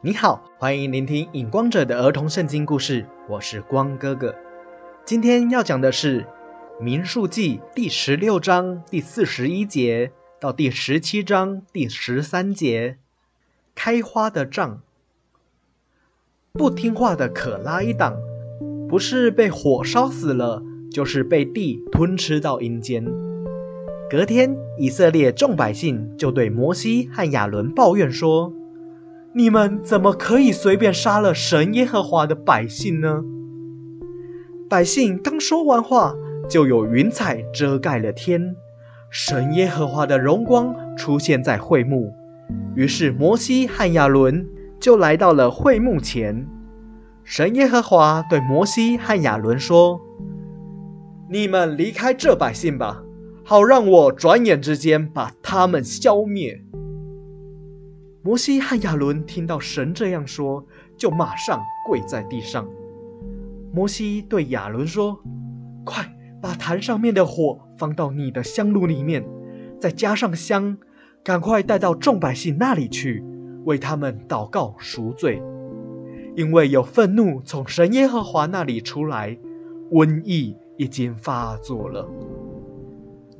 你好，欢迎聆听《影光者》的儿童圣经故事，我是光哥哥。今天要讲的是《民数记》第十六章第四十一节到第十七章第十三节。开花的杖，不听话的可拉一党，不是被火烧死了，就是被地吞吃到阴间。隔天，以色列众百姓就对摩西和亚伦抱怨说。你们怎么可以随便杀了神耶和华的百姓呢？百姓刚说完话，就有云彩遮盖了天，神耶和华的荣光出现在会幕。于是摩西和亚伦就来到了会幕前。神耶和华对摩西和亚伦说：“你们离开这百姓吧，好让我转眼之间把他们消灭。”摩西和亚伦听到神这样说，就马上跪在地上。摩西对亚伦说：“快把坛上面的火放到你的香炉里面，再加上香，赶快带到众百姓那里去，为他们祷告赎罪，因为有愤怒从神耶和华那里出来，瘟疫已经发作了。”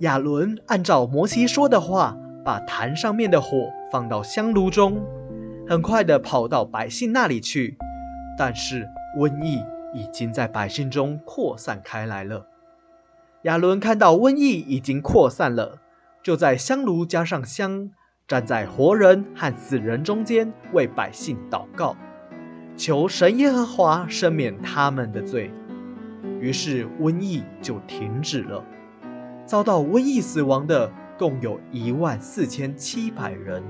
亚伦按照摩西说的话。把坛上面的火放到香炉中，很快的跑到百姓那里去。但是瘟疫已经在百姓中扩散开来了。亚伦看到瘟疫已经扩散了，就在香炉加上香，站在活人和死人中间，为百姓祷告，求神耶和华赦免他们的罪。于是瘟疫就停止了。遭到瘟疫死亡的。共有一万四千七百人。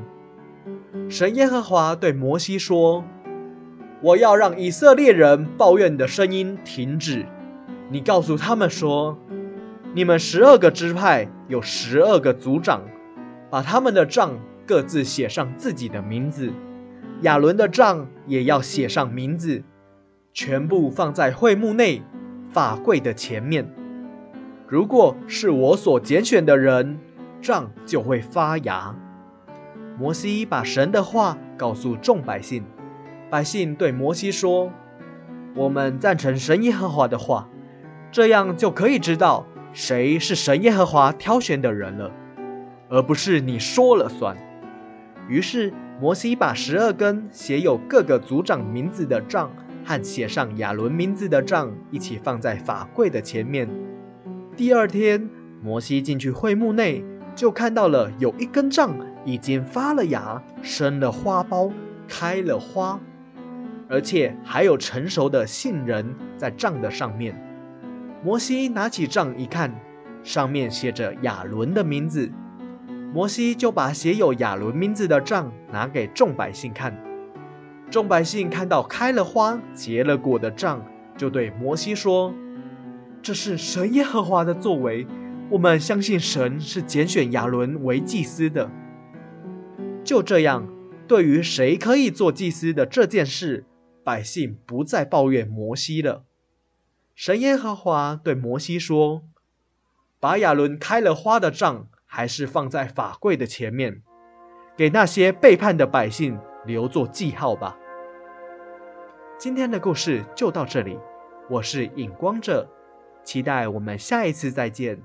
神耶和华对摩西说：“我要让以色列人抱怨的声音停止。你告诉他们说：你们十二个支派有十二个族长，把他们的账各自写上自己的名字。亚伦的账也要写上名字，全部放在会幕内法柜的前面。如果是我所拣选的人。”杖就会发芽。摩西把神的话告诉众百姓，百姓对摩西说：“我们赞成神耶和华的话，这样就可以知道谁是神耶和华挑选的人了，而不是你说了算。”于是摩西把十二根写有各个族长名字的杖和写上亚伦名字的杖一起放在法柜的前面。第二天，摩西进去会幕内。就看到了有一根杖已经发了芽，生了花苞，开了花，而且还有成熟的杏仁在杖的上面。摩西拿起杖一看，上面写着亚伦的名字。摩西就把写有亚伦名字的杖拿给众百姓看。众百姓看到开了花、结了果的杖，就对摩西说：“这是神耶和华的作为。”我们相信神是拣选亚伦为祭司的。就这样，对于谁可以做祭司的这件事，百姓不再抱怨摩西了。神耶和华对摩西说：“把亚伦开了花的杖，还是放在法柜的前面，给那些背叛的百姓留作记号吧。”今天的故事就到这里，我是影光者，期待我们下一次再见。